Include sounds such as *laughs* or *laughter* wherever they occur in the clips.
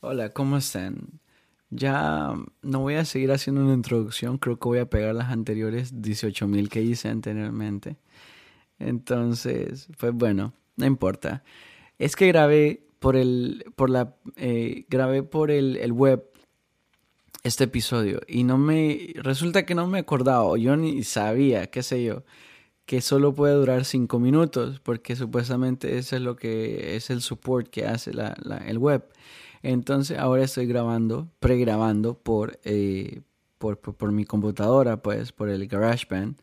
Hola, ¿cómo están? Ya no voy a seguir haciendo una introducción, creo que voy a pegar las anteriores 18.000 que hice anteriormente. Entonces, pues bueno, no importa. Es que grabé por el, por la, eh, grabé por el, el, web este episodio y no me, resulta que no me acordaba, yo ni sabía, qué sé yo, que solo puede durar 5 minutos, porque supuestamente eso es lo que es el support que hace la, el web. Entonces ahora estoy grabando, pregrabando por, eh, por, por, mi computadora, pues por el GarageBand.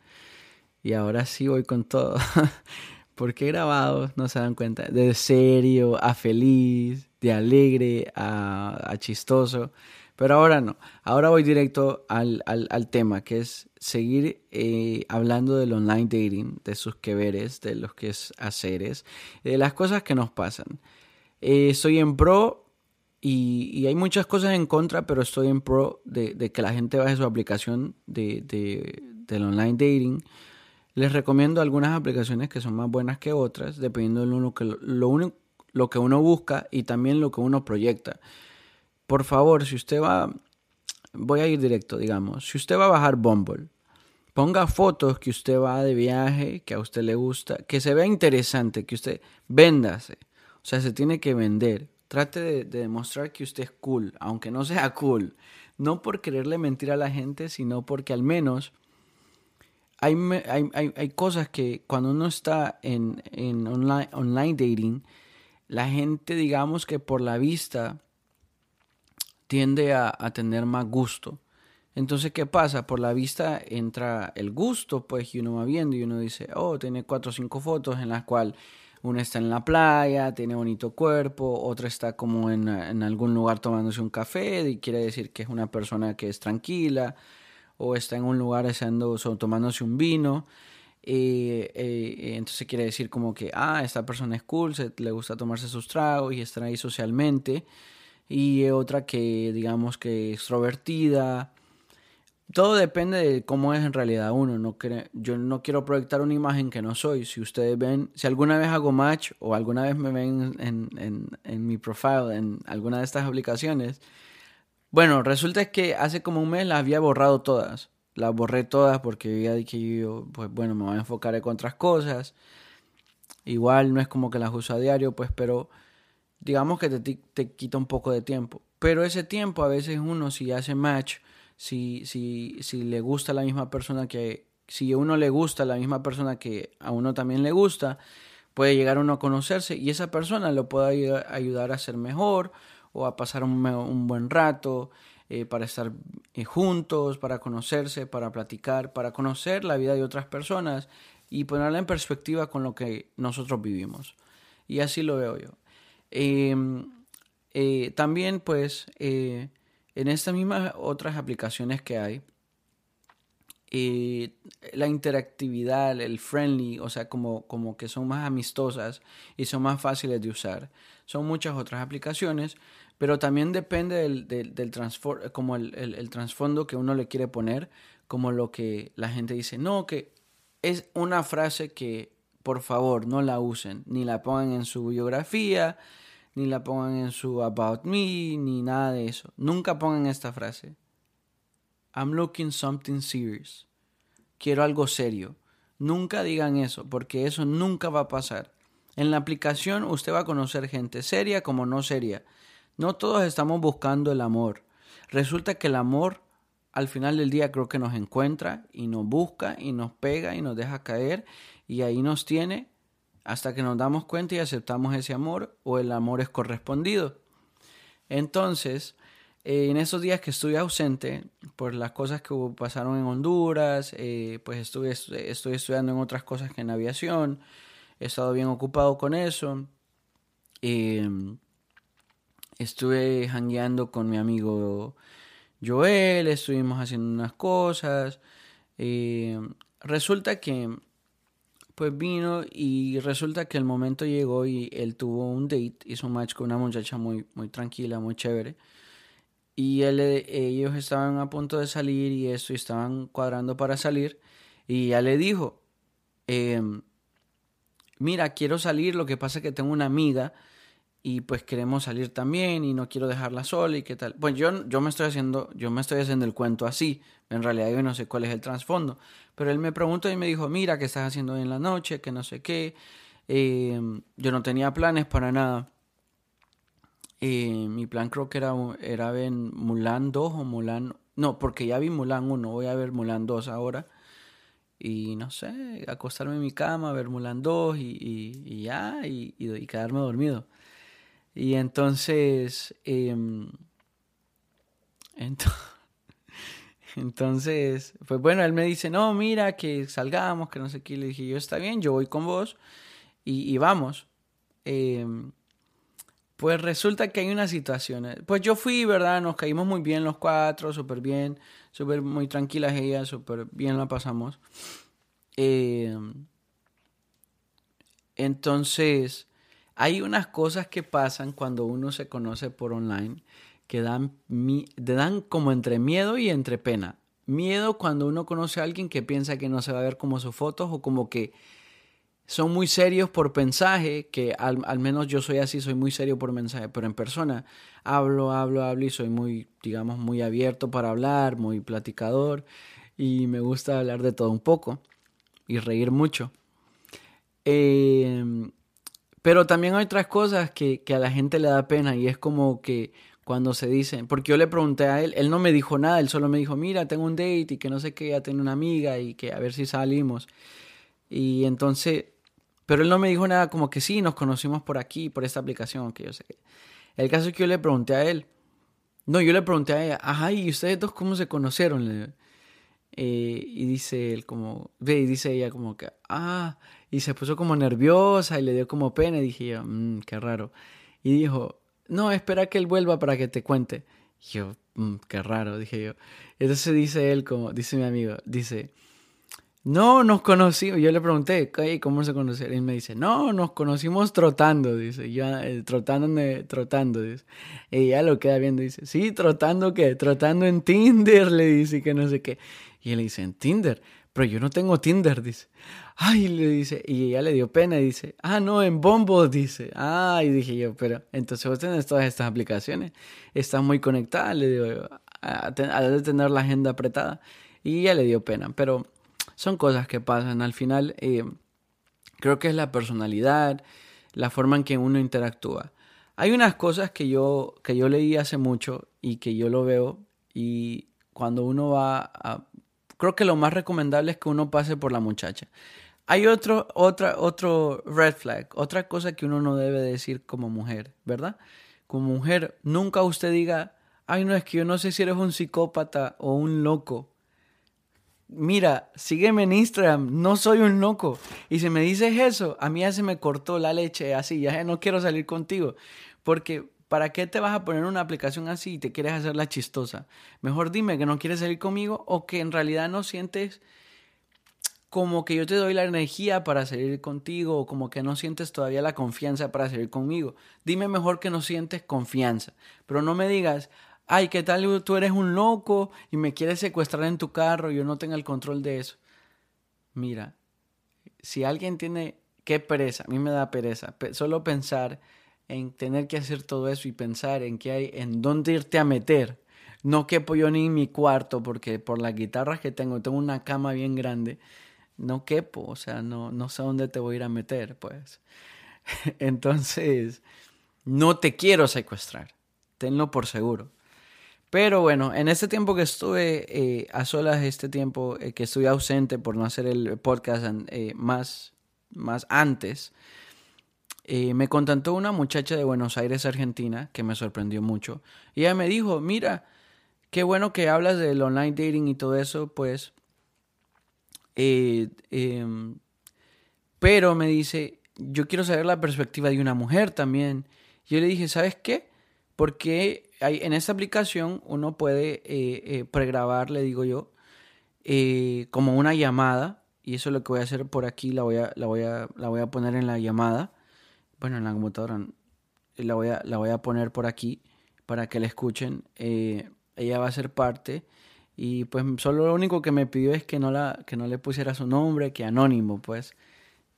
Y ahora sí voy con todo. *laughs* Porque he grabado, no se dan cuenta, de serio a feliz, de alegre a, a chistoso. Pero ahora no, ahora voy directo al, al, tema, que es seguir eh, hablando del online dating, de sus que veres, de los que es haceres, de las cosas que nos pasan. Eh, estoy en pro y, hay muchas cosas en contra, pero estoy en pro de, que la gente baje su aplicación de, de, del online dating. Les recomiendo algunas aplicaciones que son más buenas que otras, dependiendo de lo, que, lo, uno, lo que uno busca y también lo que uno proyecta. Por favor, si usted va, voy a ir directo, digamos, si usted va a bajar Bumble, ponga fotos que usted va de viaje, que a usted le gusta, que se vea interesante, que usted véndase. O sea, se tiene que vender. Trate de, de, demostrar que usted es cool, aunque no sea cool. No por quererle mentir a la gente, sino porque al menos hay, hay, hay, hay cosas que cuando uno está en, en online, online dating, la gente, digamos que por la vista, tiende a, a, tener más gusto. Entonces, ¿qué pasa? Por la vista entra el gusto, pues, y uno va viendo y uno dice, oh, tiene cuatro o cinco fotos en las cuales una está en la playa, tiene bonito cuerpo, otra está como en, en, algún lugar tomándose un café y quiere decir que es una persona que es tranquila, o está en un lugar haciendo, o tomándose un vino. Eh, eh, entonces quiere decir como que, ah, esta persona es cool, se, le gusta tomarse sus tragos y estar ahí socialmente. Y otra que digamos que extrovertida, todo depende de cómo es en realidad uno. No yo no quiero proyectar una imagen que no soy. Si ustedes ven, si alguna vez hago match o alguna vez me ven en, en, en mi profile en alguna de estas aplicaciones, bueno, resulta que hace como un mes las había borrado todas. Las borré todas porque había dicho yo, pues bueno, me voy a enfocar en otras cosas. Igual no es como que las uso a diario, pues, pero digamos que te, te quita un poco de tiempo. Pero ese tiempo a veces uno si hace match si, si, si le gusta la misma persona que, si a uno le gusta la misma persona que a uno también le gusta, puede llegar uno a conocerse y esa persona lo puede ayudar a ser mejor o a pasar un, buen rato, eh, para estar eh, juntos, para conocerse, para platicar, para conocer la vida de otras personas y ponerla en perspectiva con lo que nosotros vivimos. Y así lo veo yo. Eh, también pues en estas mismas otras aplicaciones que hay, eh, la interactividad, el friendly, o sea, como, como que son más amistosas y son más fáciles de usar. Son muchas otras aplicaciones, pero también depende del, del, como el, el trasfondo que uno le quiere poner, como lo que la gente dice, no, que es una frase que por favor no la usen, ni la pongan en su biografía, ni la pongan en su about me, ni nada de eso. Nunca pongan esta frase. I'm looking something serious. Quiero algo serio. Nunca digan eso, porque eso nunca va a pasar. En la aplicación usted va a conocer gente seria como no seria. No todos estamos buscando el amor. Resulta que el amor al final del día creo que nos encuentra y nos busca y nos pega y nos deja caer y ahí nos tiene hasta que nos damos cuenta y aceptamos ese amor o el amor es correspondido. Entonces, eh, en esos días que estuve ausente por las cosas que pasaron en Honduras, eh, pues estuve, estoy estudiando en otras cosas que en aviación, he estado bien ocupado con eso. Eh, estuve hangueando con mi amigo Joel, estuvimos haciendo unas cosas. resulta que pues vino y resulta que el momento llegó y él tuvo un date, hizo un match con una muchacha muy, muy tranquila, muy chévere. Y él, ellos estaban a punto de salir y eso, y estaban cuadrando para salir. Y ya le dijo, eh, mira, quiero salir, lo que pasa es que tengo una amiga y pues queremos salir también y no quiero dejarla sola y qué tal. Pues yo, yo me estoy haciendo, yo me estoy haciendo el cuento así. En realidad yo no sé cuál es el trasfondo. Pero él me preguntó y me dijo, mira, ¿qué estás haciendo hoy en la noche? Que no sé qué. Eh, yo no tenía planes para nada. Eh, mi plan creo que era, era ver Mulan 2 o Mulan... No, porque ya vi Mulan 1, voy a ver Mulan 2 ahora. Y no sé, acostarme en mi cama, ver Mulan 2 y, y, ya, y, y quedarme dormido. Y entonces, em, *laughs* entonces, pues bueno, él me dice, no, mira, que salgamos, que no sé qué. Le dije, yo está bien, yo voy con vos y, vamos. Em, pues resulta que hay una situación. Eh, pues yo fui, ¿verdad? Nos caímos muy bien los cuatro, súper bien, súper muy tranquilas ella, súper bien la pasamos. Em, entonces, hay unas cosas que pasan cuando uno se conoce por online que dan, dan como entre miedo y entre pena. Miedo cuando uno conoce a alguien que piensa que no se va a ver como sus fotos o como que son muy serios por mensaje, que al, al, menos yo soy así, soy muy serio por mensaje, pero en persona hablo, hablo, hablo y soy muy, digamos, muy abierto para hablar, muy platicador y me gusta hablar de todo un poco y reír mucho. Eh, pero también hay otras cosas que, a la gente le da pena y es como que cuando se dicen, porque yo le pregunté a él, él no me dijo nada, él solo me dijo, mira, tengo un date y que no sé qué, ya tengo una amiga y que a ver si salimos. Y entonces, pero él no me dijo nada como que sí, nos conocimos por aquí, por esta aplicación, que yo sé. El caso es que yo le pregunté a él, no, yo le pregunté a ella, ajá, ¿y ustedes dos cómo se conocieron? Eh, y dice él como, ve, y dice ella como que, ah, y se puso como nerviosa y le dio como pena y dije yo, mmm, qué raro. Y dijo, no, espera que él vuelva para que te cuente. Y yo, mmm, qué raro, dije yo. Entonces dice él como, dice mi amigo, dice, no, nos conocimos. Yo le pregunté, ¿cómo se conocieron? Y me dice, no, nos conocimos trotando, dice, ya, eh, trotando, trotando, dice. Y ella lo queda viendo, dice, sí, trotando qué, trotando en Tinder, le dice, que no sé qué. Y él dice, en Tinder, pero yo no tengo Tinder, dice. Ay, le dice, y ella le dio pena y dice, ah, no, en Bombo, dice. Ay, dije yo, pero entonces vos tenés todas estas aplicaciones, estás muy conectada, le digo, a, de tener la agenda apretada. Y ella le dio pena, pero son cosas que pasan. Al final, eh, creo que es la personalidad, la forma en que uno interactúa. Hay unas cosas que yo, que yo leí hace mucho y que yo lo veo y cuando uno va creo que lo más recomendable es que uno pase por la muchacha. Hay otro, otra, otro red flag, otra cosa que uno no debe decir como mujer, ¿verdad? Como mujer, nunca usted diga, ay, no, es que yo no sé si eres un psicópata o un loco. Mira, sígueme en Instagram, no soy un loco. Y si me dices eso, a mí ya se me cortó la leche así, ya no quiero salir contigo. Porque ¿Para qué te vas a poner una aplicación así y te quieres hacer la chistosa? Mejor dime que no quieres salir conmigo o que en realidad no sientes como que yo te doy la energía para salir contigo o como que no sientes todavía la confianza para salir conmigo. Dime mejor que no sientes confianza, pero no me digas, ay, ¿qué tal tú eres un loco y me quieres secuestrar en tu carro y yo no tenga el control de eso? Mira, si alguien tiene, qué pereza, a mí me da pereza, solo pensar en tener que hacer todo eso y pensar en qué hay, en dónde irte a meter. No quepo yo ni en mi cuarto porque por las guitarras que tengo, tengo una cama bien grande, no quepo, o sea, no, no sé dónde te voy a ir a meter, pues. *laughs* Entonces, no te quiero secuestrar, tenlo por seguro. Pero bueno, en este tiempo que estuve eh, a solas, este tiempo eh, que estuve ausente por no hacer el podcast eh, más, más antes, me contactó una muchacha de Buenos Aires, Argentina, que me sorprendió mucho. Y ella me dijo, mira, qué bueno que hablas del online dating y todo eso, pues... Eh, em, pero me dice, yo quiero saber la perspectiva de una mujer también. Yo le dije, ¿sabes qué? Porque en esta aplicación uno puede eh, pregrabar, le digo yo, como una llamada. Y eso es lo que voy a hacer por aquí, la voy a, la voy a, la voy a poner en la llamada bueno, en la computadora la voy a, la voy a poner por aquí para que la escuchen. Eh, ella va a ser parte y pues solo lo único que me pidió es que no, la, que no le pusiera su nombre, que anónimo, pues.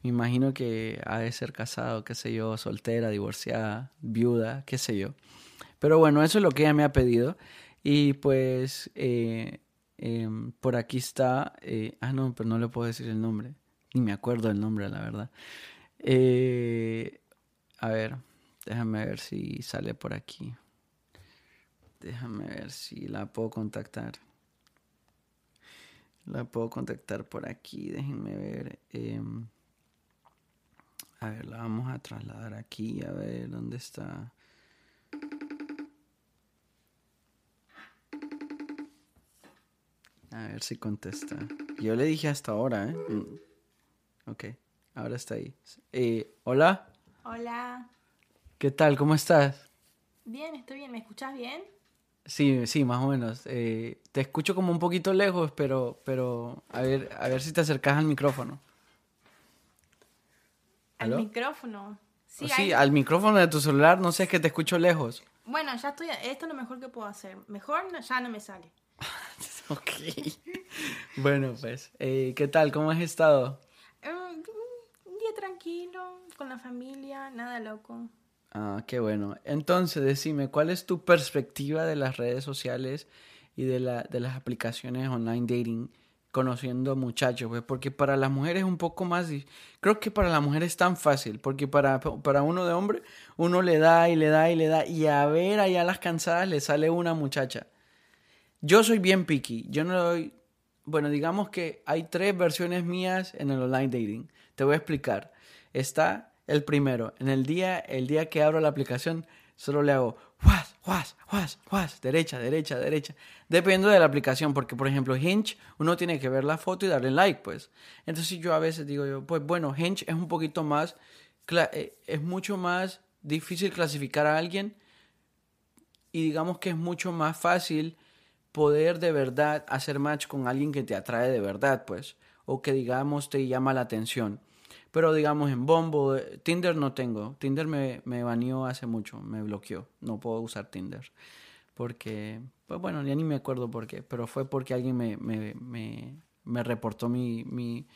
Me imagino que ha de ser casado, qué sé yo, soltera, divorciada, viuda, qué sé yo. Pero bueno, eso es lo que ella me ha pedido. Y pues eh, em, por aquí está... Eh, ah, no, pero no le puedo decir el nombre. Ni me acuerdo el nombre, la verdad. Eh, a ver, déjame ver si sale por aquí. Déjame ver si la puedo contactar. La puedo contactar por aquí, déjenme ver. Em, a ver, la vamos a trasladar aquí, a ver dónde está. A ver si contesta. Yo le dije hasta ahora, ¿eh? Mm. Ok, ahora está ahí. Eh, Hola. Hola. ¿Qué tal? ¿Cómo estás? Bien, estoy bien. ¿Me escuchas bien? Sí, sí, más o menos. Eh, te escucho como un poquito lejos, pero, pero a ver, a ver si te acercas al micrófono. ¿Al micrófono? Sí, sí al micrófono de tu celular, no sé, es que te escucho lejos. Bueno, ya estoy, esto es lo mejor que puedo hacer. Mejor ya no me sale. *laughs* ok. bueno, pues, eh, ¿qué tal? ¿Cómo has estado? Mm, un día tranquilo, con la familia, nada loco. Ah, qué bueno. Entonces, decime, ¿cuál es tu perspectiva de las redes sociales y de, la, de las aplicaciones online dating conociendo muchachos? Pues porque para las mujeres es un poco más... Creo que para la mujer es tan fácil, porque para, para uno de hombre, uno le da y le da y le da, y a ver allá las cansadas le sale una muchacha. Yo soy bien picky, yo no doy... Bueno, digamos que hay tres versiones mías en el online dating. Te voy a explicar. Está el primero. En el día, el día que abro la aplicación, solo le hago was, was, was, was, derecha, derecha, derecha. Dependiendo de la aplicación, porque por ejemplo Hinge, uno tiene que ver la foto y darle like, pues. Entonces yo a veces digo yo, pues bueno, Hinge es un poquito más, eh, es mucho más difícil clasificar a alguien y digamos que es mucho más fácil poder de verdad hacer match con alguien que te atrae de verdad, pues, o que digamos te llama la atención. Pero digamos en Bombo, eh, Tinder no tengo. Tinder me, me baneó hace mucho, me bloqueó. No puedo usar Tinder. Porque, pues bueno, ya ni me acuerdo por qué. Pero fue porque alguien me, me, me, me reportó mi, mi,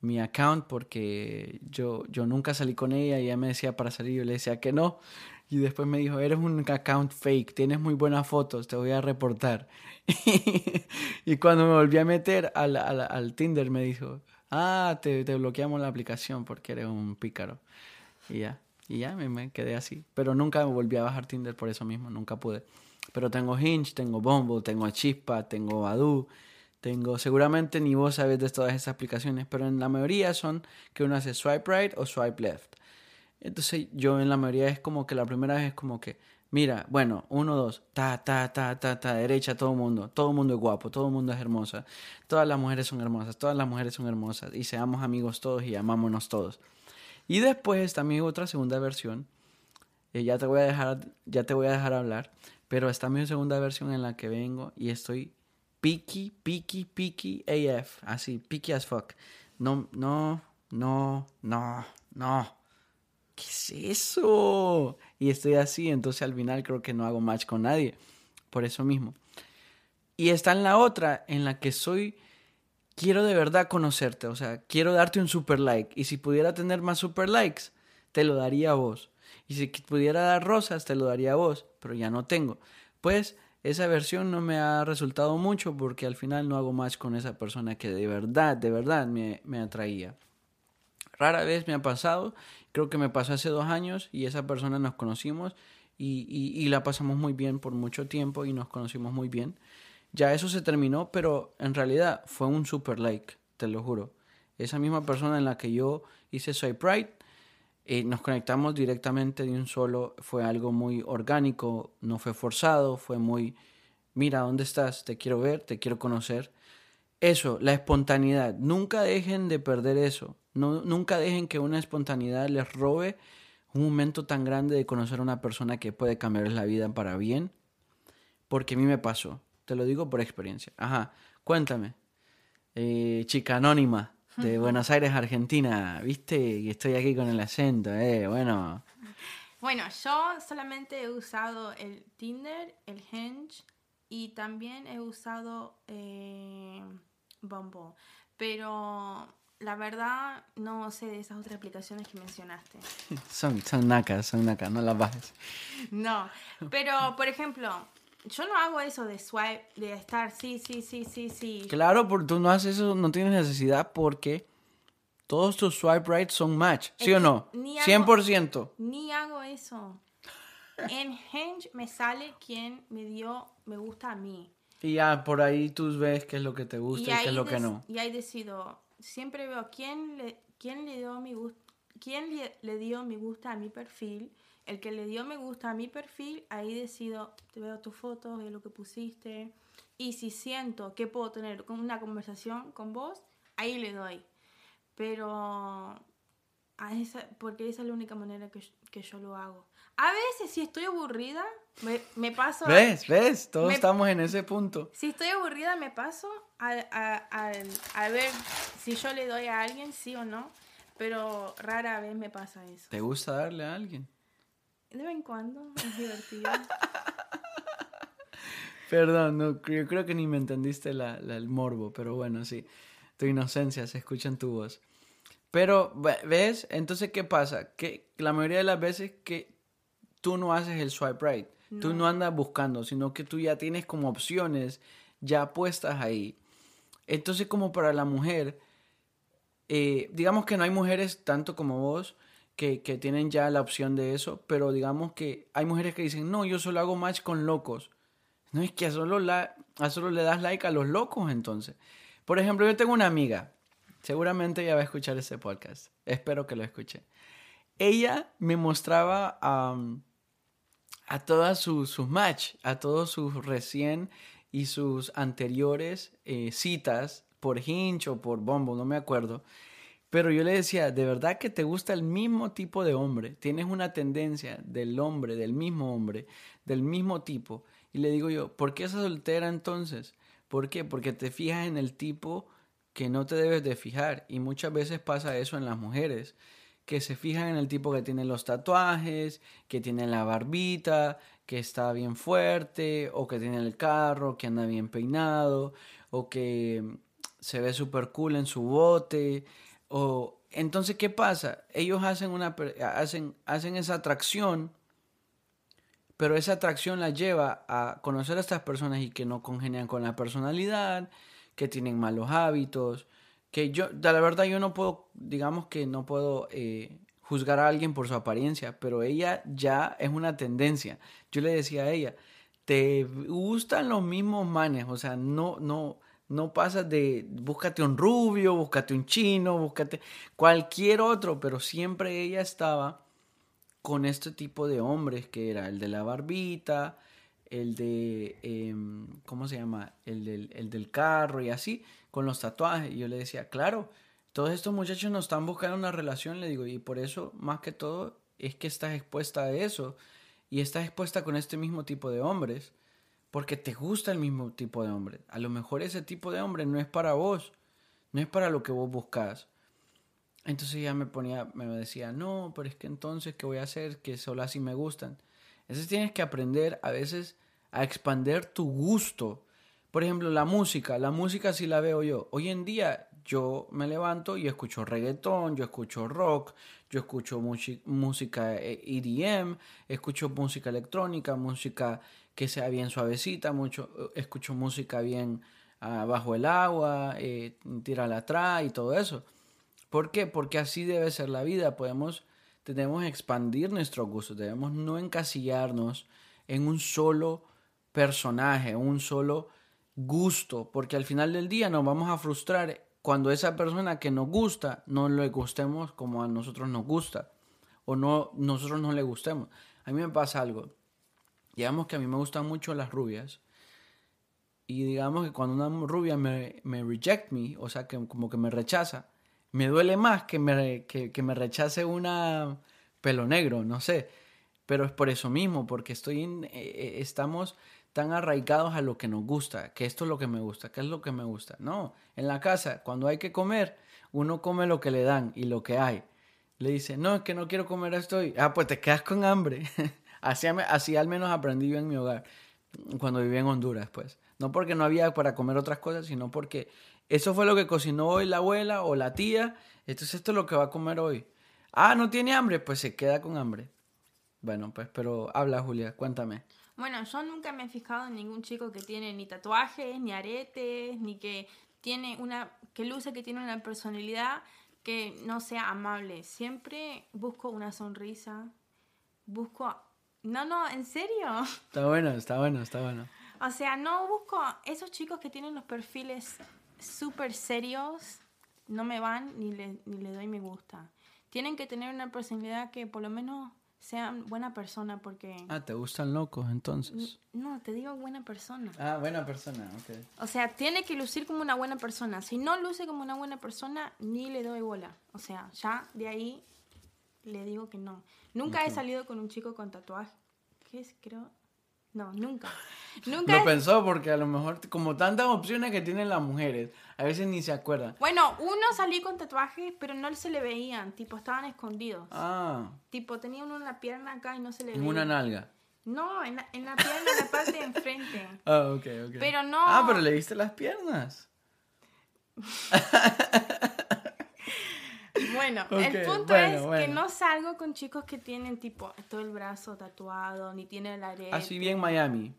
mi account porque yo, yo nunca salí con ella y ella me decía para salir, yo le decía que no. Y después me dijo, eres un account fake, tienes muy buenas fotos, te voy a reportar. *laughs* y cuando me volví a meter al, al, al Tinder me dijo, ah, te, bloqueamos la aplicación porque eres un pícaro. Y ya, y ya me, quedé así. Pero nunca me volví a bajar Tinder por eso mismo, nunca pude. Pero tengo Hinge, tengo Bumble, tengo Chispa, tengo Badu, tengo, seguramente ni vos sabes de todas esas aplicaciones, pero en la mayoría son que uno hace swipe right o swipe left. Entonces yo en la mayoría es como que la primera vez es como que Mira, bueno, uno, dos, ta, ta, ta, ta, ta, derecha, todo mundo, todo mundo es guapo, todo mundo es hermosa, todas las mujeres son hermosas, todas las mujeres son hermosas, y seamos amigos todos y amámonos todos. Y después mi otra segunda versión, eh, ya te voy a dejar, ya te voy a dejar hablar, pero está mi segunda versión en la que vengo y estoy picky, picky, picky AF, así, picky as fuck. No, no, no, no, no. ¿Qué es eso? Y estoy así, entonces al final creo que no hago match con nadie, por eso mismo. Y está en la otra, en la que soy, quiero de verdad conocerte, o sea, quiero darte un super like, y si pudiera tener más super likes, te lo daría a vos. Y si pudiera dar rosas, te lo daría a vos, pero ya no tengo. Pues esa versión no me ha resultado mucho porque al final no hago match con esa persona que de verdad, de verdad me, me atraía. Rara vez me ha pasado Creo que me pasó hace dos años y esa persona nos conocimos y, la pasamos muy bien por mucho tiempo y nos conocimos muy bien. Ya eso se terminó, pero en realidad fue un super like, te lo juro. Esa misma persona en la que yo hice Soy Pride, eh, nos conectamos directamente de un solo, fue algo muy orgánico, no fue forzado, fue muy, mira, ¿dónde estás? Te quiero ver, te quiero conocer. Eso, la espontaneidad, nunca dejen de perder eso. No, nunca dejen que una espontaneidad les robe un momento tan grande de conocer a una persona que puede cambiarles la vida para bien. Porque a mí me pasó. Te lo digo por experiencia. Ajá, cuéntame. Eh, chica anónima de Buenos Aires, Argentina. ¿Viste? Y estoy aquí con el acento, ¿eh? Bueno. Bueno, yo solamente he usado el Tinder, el Hinge y también he usado eh, Bumble. Pero la verdad no sé de esas otras aplicaciones que mencionaste. *laughs* Son, son nacas, son nacas, no las bajes. No, pero por ejemplo, yo no hago eso de swipe, de estar sí, sí, sí, sí, sí. Claro, porque tú no haces eso, no tienes necesidad porque todos tus swipe right son match, ¿sí Es o no? ni hago- 100%. Ni hago eso. En Hinge me sale quien me dio me gusta a mí. Y ya por ahí tú ves qué es lo que te gusta y, qué es lo que no. Y ahí decido, siempre veo quién le, quién le dio mi gusto, quién le, le dio mi gusta a mi perfil. El que le dio me gusta a mi perfil, ahí decido, te veo tus fotos, veo lo que pusiste. Y si siento que puedo tener una conversación con vos, ahí le doy. Pero a esa, porque esa es la única manera que, que yo lo hago. A veces si estoy aburrida, me, me paso... a- ¿Ves? ¿Ves? Todos Me- estamos en ese punto. si estoy aburrida, me paso a, a, a- ver si yo le doy a alguien, sí o no. Pero rara vez me pasa eso. ¿Te gusta darle a alguien? De vez en cuando es *laughs* divertido. Perdón, no, yo creo que ni me entendiste la, la- el morbo, pero bueno, sí. Tu inocencia se escucha en tu voz. Pero, ve- ¿ves? Entonces, ¿qué pasa? Que la mayoría de las veces que tú no haces el swipe right, tú No. andas buscando, sino que tú ya tienes como opciones ya puestas ahí. Entonces, como para la mujer, eh, digamos que no hay mujeres tanto como vos que, que tienen ya la opción de eso, pero digamos que hay mujeres que dicen, no, yo solo hago match con locos. No es que a solo, la, a solo le das like a los locos entonces. Por ejemplo, yo tengo una amiga, seguramente ella va a escuchar este podcast, espero que lo escuche. Ella me mostraba am, a todas sus, sus match, a todos sus recién y sus anteriores eh, citas por Hinge o por Bumble, no me acuerdo. Pero yo le decía, de verdad que te gusta el mismo tipo de hombre, tienes una tendencia del hombre, del mismo hombre, del mismo tipo. Y le digo yo, ¿por qué esa soltera entonces? ¿Por qué? Porque te fijas en el tipo que no te debes de fijar. Y muchas veces pasa eso en las mujeres, que se fijan en el tipo que tiene los tatuajes, que tiene la barbita, que está bien fuerte, o que tiene el carro, que anda bien peinado, o que se ve súper cool en su bote. O entonces, ¿qué pasa? Ellos hacen una hacen, hacen esa atracción, pero esa atracción la lleva a conocer a estas personas y que no congenian con la personalidad, que tienen malos hábitos, que yo, la verdad yo no puedo, digamos que no puedo eh, juzgar a alguien por su apariencia, pero ella ya es una tendencia. Yo le decía a ella, te gustan los mismos manes, o sea, no, no, no pasas de, búscate un rubio, búscate un chino, búscate cualquier otro, pero siempre ella estaba con este tipo de hombres que era el de la barbita, el de, em, ¿cómo se llama? El del, el del carro y así, con los tatuajes. Y yo le decía, claro, todos estos muchachos no están buscando una relación, le digo, y por eso, más que todo, es que estás expuesta a eso y estás expuesta con este mismo tipo de hombres, porque te gusta el mismo tipo de hombre. A lo mejor ese tipo de hombre no es para vos, no es para lo que vos buscas. Entonces ella me ponía, me decía, no, pero es que entonces, ¿qué voy a hacer? Que solo así me gustan. Entonces tienes que aprender a veces a expander tu gusto. Por ejemplo, la música, la música sí la veo yo. Hoy en día yo me levanto y escucho reggaetón, yo escucho rock, yo escucho música eh, EDM, escucho música electrónica, música que sea bien suavecita, mucho, eh, escucho música bien ah, bajo el agua, eh, atrás y todo eso. ¿Por qué? Porque así debe ser la vida. Podemos, tenemos que expandir nuestros gustos. Debemos no encasillarnos en un solo personaje, un solo gusto, porque al final del día nos vamos a frustrar cuando esa persona que nos gusta no le gustemos como a nosotros nos gusta o no nosotros no le gustemos. A mí me pasa algo. Digamos que a mí me gustan mucho las rubias. Y digamos que cuando una rubia me, me reject me, o sea, que como que me rechaza, me duele más que me, que, que me rechace una pelo negro, no sé. Pero es por eso mismo, porque estoy eh, eh, estamos tan arraigados a lo que nos gusta, que esto es lo que me gusta, que es lo que me gusta. No, en la casa, cuando hay que comer, uno come lo que le dan y lo que hay. Le dice, no, es que no quiero comer esto. y- Ah, pues te quedas con hambre. *laughs* así, así al menos aprendí yo en mi hogar, cuando vivía en Honduras, pues. No porque no había para comer otras cosas, sino porque eso fue lo que cocinó hoy la abuela o la tía, entonces esto es lo que va a comer hoy. Ah, no tiene hambre, pues se queda con hambre. Bueno, pues, pero habla Julia, cuéntame. Bueno, yo nunca me he fijado en ningún chico que tiene ni tatuajes, ni aretes, ni que tiene una, que luce que tiene una personalidad que no sea amable. Siempre busco una sonrisa, busco... No, no, ¿en serio? *laughs* Está bueno, está bueno, está bueno. O sea, no busco esos chicos que tienen los perfiles súper serios, no me van ni le, ni le doy me gusta. Tienen que tener una personalidad que por lo menos sean buena persona porque... Ah, ¿te gustan locos entonces? No, te digo buena persona. Ah, buena persona, ok. O sea, tiene que lucir como una buena persona. Si no luce como una buena persona, ni le doy bola. O sea, ya de ahí le digo que no. Nunca he salido con un chico con tatuaje. ¿Qué es? Creo... No, nunca. *laughs* Nunca. Lo pensó porque a lo mejor, como tantas opciones que tienen las mujeres, a veces ni se acuerdan. Bueno, uno salí con tatuajes, pero no se le veían, tipo, estaban escondidos. Ah. Tipo, tenía uno en la pierna acá y no se le En veía. una nalga. No, en la, en la pierna, en la parte de enfrente. *laughs* Ah, ok, ok. Pero no. Ah, pero le viste las piernas. *laughs* Bueno, el punto bueno, es que no salgo con chicos que tienen, tipo, todo el brazo tatuado, ni tienen la arete. Así bien Miami.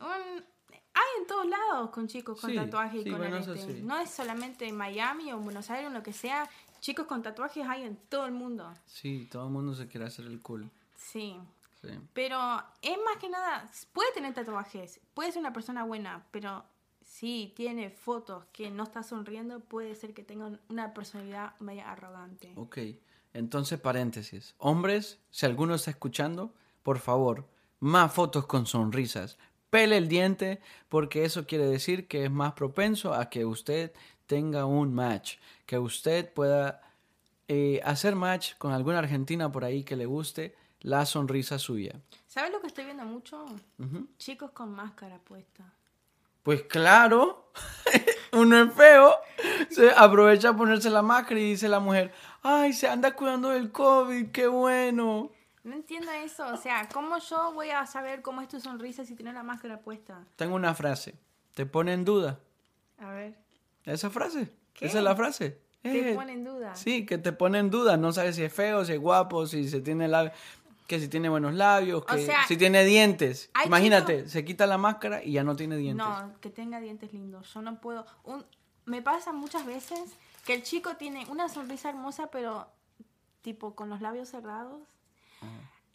Un- hay en todos lados con chicos con Sí, tatuajes sí, y con bueno, eso arete. sí. No es solamente en Miami o en Buenos Aires o lo que sea. Chicos con tatuajes hay en todo el mundo. Sí, todo el mundo se quiere hacer el cool. Sí. Sí. Pero es más que nada, puede tener tatuajes, puede ser una persona buena, pero si tiene fotos que no está sonriendo, puede ser que tenga una personalidad media arrogante. Ok, entonces paréntesis. Hombres, si alguno está escuchando, por favor, más fotos con sonrisas. Pele el diente porque eso quiere decir que es más propenso a que usted tenga un match, que usted pueda eh, hacer match con alguna argentina por ahí que le guste la sonrisa suya. ¿Sabes lo que estoy viendo mucho? Chicos con máscara puesta. Pues claro, *laughs* uno es feo, se aprovecha a ponerse la máscara y dice la mujer, ay, se anda cuidando del COVID, qué bueno. No entiendo eso. O sea, ¿cómo yo voy a saber cómo es tu sonrisa si tienes la máscara puesta? Tengo una frase, te pone en duda. A ver. ¿Esa frase? ¿Qué? Esa es la frase. Te Eh, pone en duda. Sí, que te pone en duda, no sabes si es feo, si es guapo, si se tiene la- que si tiene buenos labios, que sea, si tiene dientes. Imagínate, se quita la máscara y ya no tiene dientes. No, que tenga dientes lindos. Yo no puedo. Un, me pasa muchas veces que el chico tiene una sonrisa hermosa, pero tipo con los labios cerrados.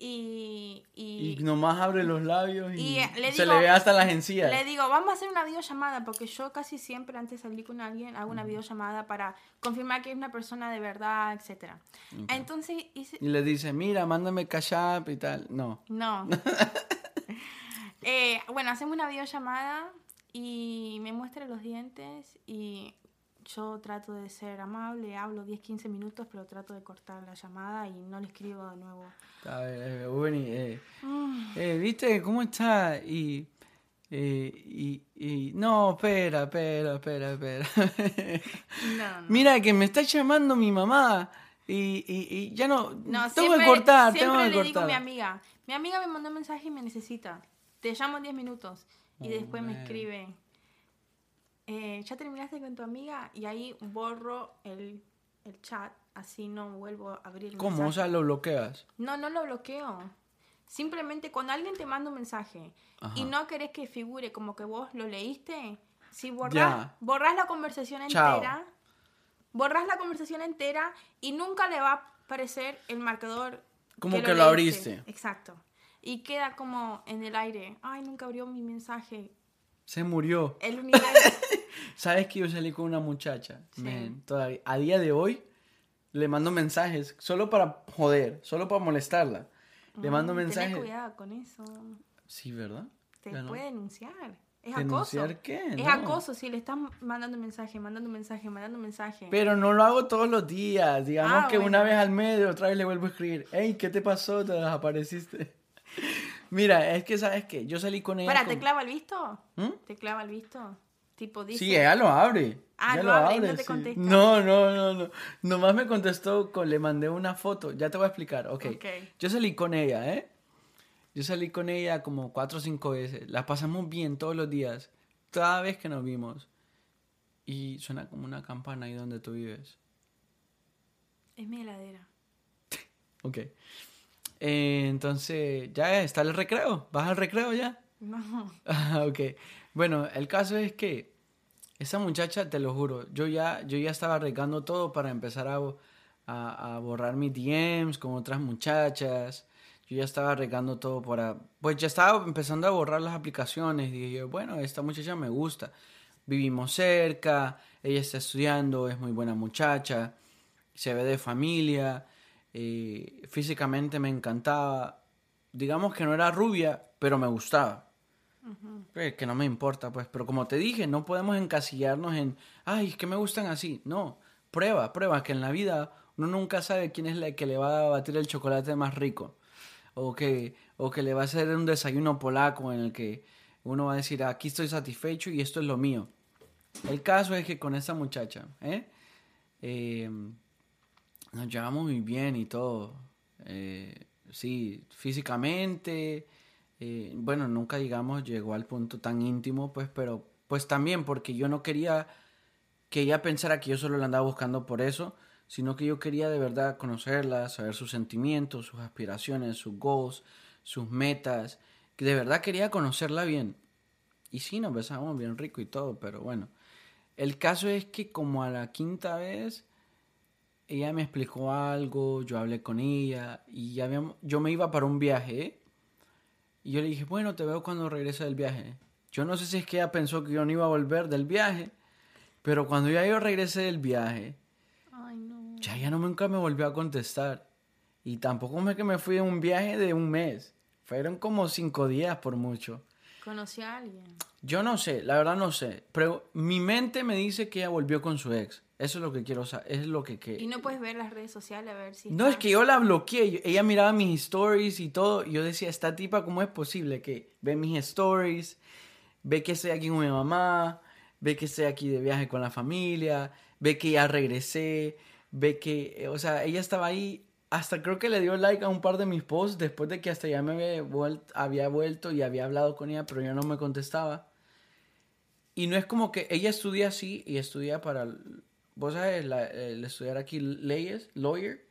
Y, y, Y nomás abre los labios y, y, eh, le se digo- le ve hasta las encías. le digo, vamos a hacer una videollamada, porque yo casi siempre antes de salir con alguien hago una videollamada para confirmar que es una persona de verdad, etcétera. Entonces hice, Y le dice, mira, mándame cash app y tal. No. No. *laughs* Eh, bueno, hacemos una videollamada y me muestra los dientes y yo trato de ser amable, hablo 10, 15 minutos, pero trato de cortar la llamada y no le escribo de nuevo. A ver, eh, Ubeni, eh, Mm. eh, ¿viste cómo está? Y, eh, y, y, no, espera, espera, espera, espera. *laughs* No, no. Mira, que me está llamando mi mamá y, y, ya no, No, tengo siempre, que cortar, siempre tengo que le digo a cortar. mi amiga, mi amiga me mandó un mensaje y me necesita. Te llamo en 10 minutos. Y Oh, después me escribe, eh, ¿ya terminaste con tu amiga? Y ahí borro el, el chat, así no vuelvo a abrir ¿Cómo? mensaje. O sea, lo bloqueas. No, no lo bloqueo. Simplemente cuando alguien te manda un mensaje y Ajá. no querés que figure como que vos lo leíste, si borrás, Ya. borrás la conversación Chao. entera, borrás la conversación entera y nunca le va a aparecer el marcador. Como que lo abriste. Exacto. Y queda como en el aire. Ay, nunca abrió mi mensaje. Se murió. El universo. *laughs* ¿Sabes que yo salí con una muchacha? Sí. Man, todavía, a día de hoy le mando mensajes solo para joder, solo para molestarla. Le mando Mm, mensajes. Tené cuidado con eso. Sí, ¿verdad? Te Ya no. puede denunciar. Es ¿Denunciar acoso. qué? Es No. acoso si le estás mandando mensaje, mandando mensaje, mandando mensaje. Pero no lo hago todos los días. Digamos Ah, que bueno. una vez al mes, otra vez le vuelvo a escribir. Hey, ¿qué te pasó? Te desapareciste. Mira, es que, ¿sabes qué? Yo salí con ella. Para, con- ¿te clava el visto? ¿Mm? ¿Te clava el visto? Tipo, dice... Sí, ella lo abre. Ah, lo abre no te contesta. No, no, no, no. Nomás me contestó, con, le mandé una foto. Ya te voy a explicar. ok. Ok. Yo salí con ella, ¿eh? Yo salí con ella como cuatro o cinco veces. La pasamos bien todos los días. Cada vez que nos vimos. Y suena como una campana ahí donde tú vives. Es mi heladera. Ok. Eh, entonces, ya está el recreo. ¿Vas al recreo ya? No. *laughs* Ah, ok. Bueno, el caso es que esa muchacha, te lo juro, yo ya, yo ya estaba regando todo para empezar a, a, a borrar mis DMs con otras muchachas. Yo ya estaba regando todo para... Pues ya estaba empezando a borrar las aplicaciones. Dije yo, bueno, esta muchacha me gusta. Vivimos cerca, ella está estudiando, es muy buena muchacha, se ve de familia, eh, físicamente me encantaba. Digamos que no era rubia, pero me gustaba. Pues, que no me importa, pues. Pero como te dije, no podemos encasillarnos en, ay, es que me gustan así. No, prueba, prueba, que en la vida uno nunca sabe quién es la que le va a batir el chocolate más rico. O que, o que le va a hacer un desayuno polaco en el que uno va a decir, aquí estoy satisfecho y esto es lo mío. El caso es que con esta muchacha, ¿eh? Eh, nos llevamos muy bien y todo. Eh, sí, físicamente. eh, bueno, nunca digamos llegó al punto tan íntimo, pues, pero pues también porque yo no quería que ella pensara que yo solo la andaba buscando por eso, sino que yo quería de verdad conocerla, saber sus sentimientos, sus aspiraciones, sus goals, sus metas, que de verdad quería conocerla bien. Y sí, nos besábamos bien rico y todo, pero bueno. El caso es que como a la quinta vez, ella me explicó algo, yo hablé con ella y ya habíamos- yo me iba para un viaje. Y yo le dije, bueno, te veo cuando regrese del viaje. Yo no sé si es que ella pensó que yo no iba a volver del viaje, pero cuando ya yo regresé del viaje, Ay, no. ya ella no nunca me volvió a contestar. Y tampoco es que me fui de un viaje de un mes. Fueron como cinco días por mucho. Conocí a alguien. Yo no sé, la verdad no sé. Pero mi mente me dice que ella volvió con su ex. Eso es lo que quiero saber. Es lo que... que... Y no puedes ver las redes sociales a ver si. No, es que yo la bloqueé. Ella miraba mis stories y todo. Y yo decía, esta tipa, ¿cómo es posible que ve mis stories? Ve que estoy aquí con mi mamá. Ve que estoy aquí de viaje con la familia. Ve que ya regresé. Ve que, eh, o sea, ella estaba ahí. Hasta creo que le dio like a un par de mis posts después de que hasta ya me había vuelto, había vuelto y había hablado con ella, pero ya no me contestaba. Y no es como que ella estudia así y estudia para, vos sabes, la- el estudiar aquí leyes, lawyer,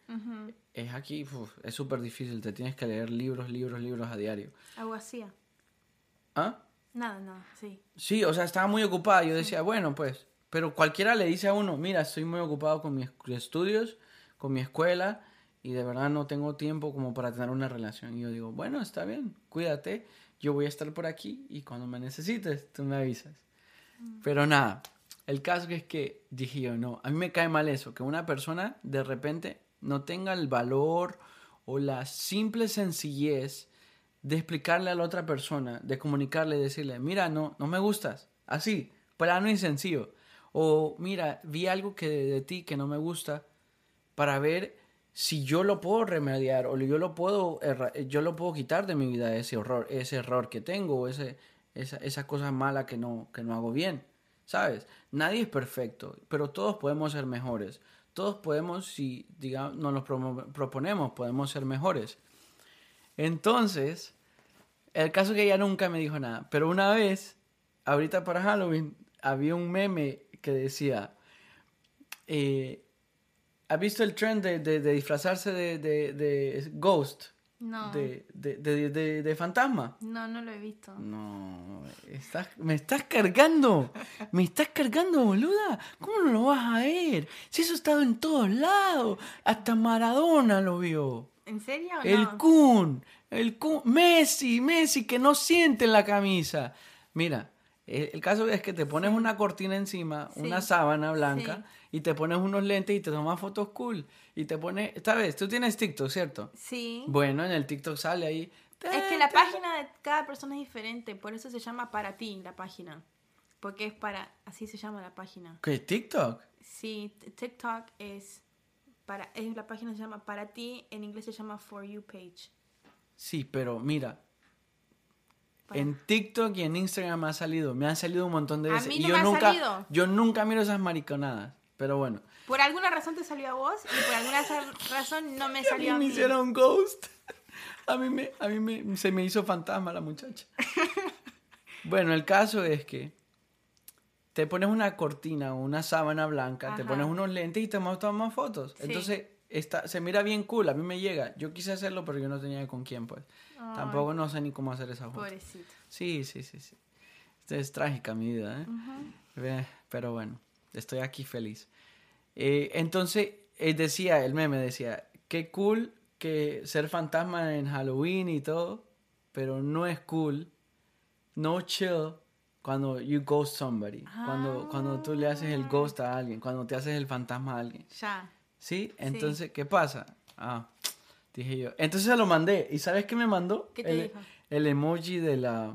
es aquí, uf, es súper difícil, te tienes que leer libros, libros, libros a diario. Algo hacía. ¿Ah? Nada, nada, sí. Sí, o sea, estaba muy ocupada. Yo decía, bueno, pues, pero cualquiera le dice a uno, mira, estoy muy ocupado con mis estudios, con mi escuela, y de verdad no tengo tiempo como para tener una relación. Y yo digo, bueno, está bien, cuídate, yo voy a estar por aquí y cuando me necesites, tú me avisas. Pero nada, el caso es que dije yo, no, a mí me cae mal eso, que una persona de repente no tenga el valor o la simple sencillez de explicarle a la otra persona, de comunicarle, decirle, mira, no, no me gustas, así, plano y sencillo. O mira, vi algo que de, de ti que no me gusta para ver si yo lo puedo remediar o yo lo puedo yo lo puedo quitar de mi vida ese error, ese error que tengo, ese, esa, esa cosa mala que no, que no hago bien. ¿Sabes? Nadie es perfecto, pero todos podemos ser mejores. Todos podemos, si digamos, nos lo proponemos, podemos ser mejores. Entonces, el caso es que ella nunca me dijo nada. Pero una vez, ahorita para Halloween, había un meme que decía, eh, ¿has visto el trend de, disfrazarse de ghost? No. De, de, de- de- de fantasma. No, no lo he visto. No, estás, me estás cargando, me estás cargando, boluda. ¿Cómo no lo vas a ver? Si eso ha estado en todos lados, hasta Maradona lo vio. ¿En serio o El no? Kun, el Kun, Messi, Messi que no siente en la camisa. Mira, el, el caso es que te pones una cortina encima, Sí. una sábana blanca, Sí. Y te pones unos lentes y te tomas fotos cool. Y te pones, vez, tú tienes TikTok, ¿cierto? Sí. Bueno, en el TikTok sale ahí. Es que la página de cada persona es diferente, por eso se llama para ti la página. Porque es para, así se llama la página. ¿Qué? ¿TikTok? Sí, TikTok es para, es la página se llama para ti, en inglés se llama for you page. Sí, pero mira, Para- en TikTok y en Instagram me ha salido, me han salido un montón de A veces. y yo me ha nunca, salido. yo nunca miro esas mariconadas. Pero bueno. Por alguna razón te salió a vos y por alguna razón no me Y *laughs* a salió mí a me mí. hicieron ghost. A mí, me, a mí me, se me hizo fantasma la muchacha. *laughs* Bueno, el caso es que te pones una cortina o una sábana blanca, te Ajá. pones unos lentes y te tomas fotos. Sí. Entonces, está, se mira bien cool, a mí me llega. Yo quise hacerlo, pero yo no tenía con quién, pues. Ay, Tampoco no sé ni cómo hacer esa foto. Pobrecito. Sí, sí, sí, sí. Esta es trágica mi vida, ¿eh? Eh, Pero bueno, estoy aquí feliz. Eh, entonces, eh, decía, el meme decía, qué cool que ser fantasma en Halloween y todo, pero no es cool, no chill cuando you ghost somebody, cuando, cuando tú le haces el ghost a alguien, cuando te haces el fantasma a alguien. Ya. ¿Sí? Entonces, ¿qué pasa? Ah, dije yo. Entonces se lo mandé. ¿Y sabes qué me mandó? ¿Qué te el, dijo? el emoji de la,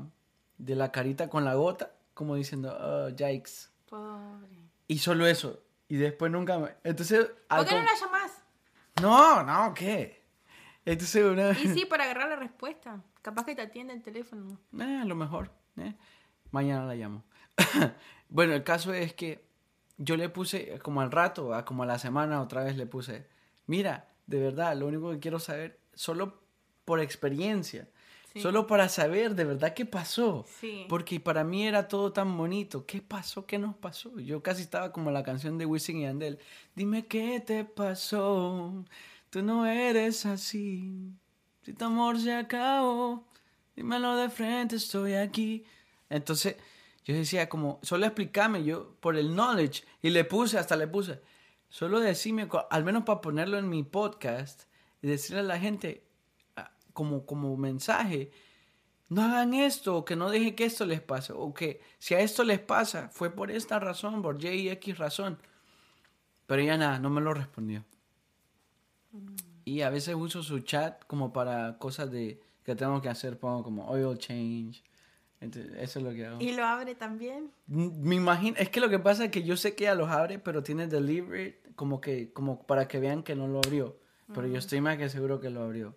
de la carita con la gota, como diciendo, oh, yikes. Pobre. Y solo eso. Y después nunca. Entonces... ¿Por qué no la llamás? No, no, ¿qué? Entonces una... Y sí, para agarrar la respuesta. Capaz que te atiende el teléfono. Eh, a lo mejor. eh. Mañana la llamo. *laughs* bueno, el caso es que yo le puse, como al rato, a como a la semana, otra vez le puse, mira, de verdad, lo único que quiero saber, solo por experiencia, Sí. solo para saber de verdad qué pasó. Sí. Porque para mí era todo tan bonito. ¿Qué pasó? ¿Qué nos pasó? Yo casi estaba como la canción de Wisin y Andel. Dime qué te pasó. Tú no eres así. Si tu amor se acabó, dímelo de frente, estoy aquí. Entonces yo decía como, solo explícame yo por el knowledge. Y le puse, hasta le puse, solo decime, al menos para ponerlo en mi podcast y decirle a la gente como, como mensaje, no hagan esto, o que no dejen que esto les pase, o que si a esto les pasa, fue por esta razón, por Y y X razón. Pero ya nada, no me lo respondió. Y a veces uso su chat como para cosas de que tengo que hacer, pongo como oil change. Entonces, eso es lo que hago. ¿Y lo abre también? Me imagino, es que lo que pasa es que yo sé que ella los abre, pero tiene delivery como que, como para que vean que no lo abrió. Pero yo estoy más que seguro que lo abrió.